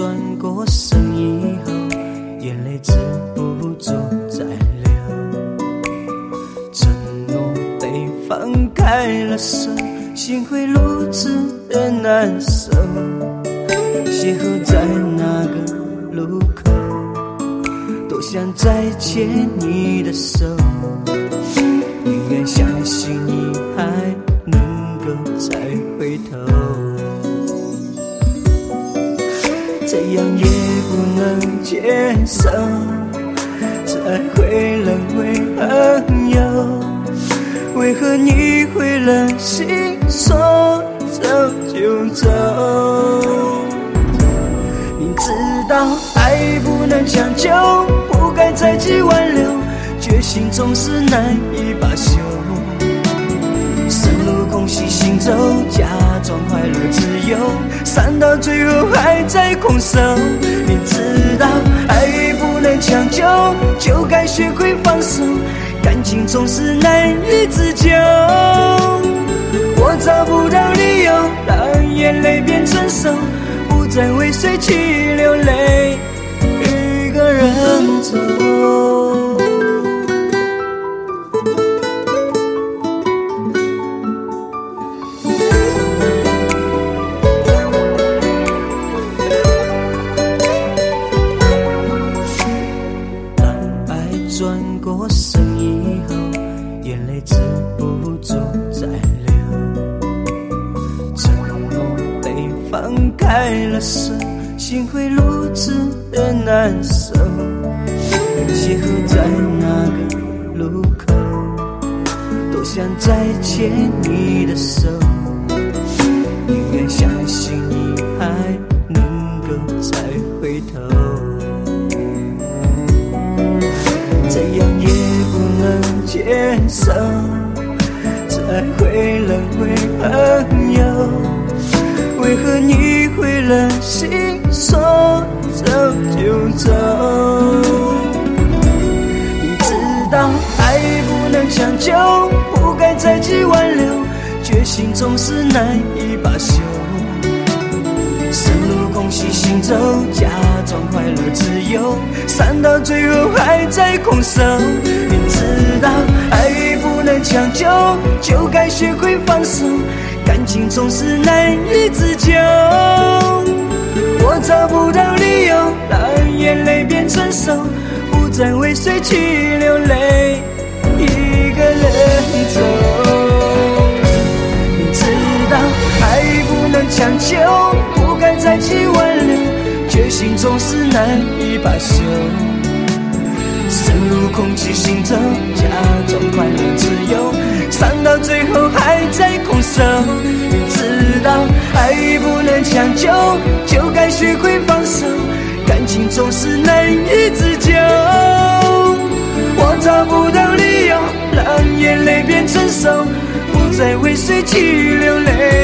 转过身以后眼泪止不住在流。承诺被放开了手心会如此的难受邂逅在那个路口多想再牵你的手。这样也不能接受，才会沦为朋友。为何你会忍心说走就走？明知道爱不能强求，不该再去挽留，决心总是难以罢休。一起行走，假装快乐自由，散到最后还在空守。你知道爱不能强求，就该学会放手。感情总是难以自救，我找不到理由让眼泪变成手，不再为谁去流泪，一个人走。心会如此的难受。邂逅在那个路口，多想再牵你的手，宁愿相信你还能够再回头。怎样也不能接受，再会沦为朋友。为何你会忍心说走就走？明知道爱不能强求，不该再去挽留，决心总是难以罢休。深入空隙行走，假装快乐自由，散到最后还在空守。明知道爱不能强求，就该学会放手。感情总是难以自救，我找不到理由让眼泪变成手，不再为谁去流泪，一个人走。明知道爱不能强求，不该再去挽留，决心总是难以罢休。深入空气行走，假装快乐自由，伤到最后手。知道爱不能强求，就该学会放手，感情总是难以自救。我找不到理由让眼泪变成手，不再为谁去流泪。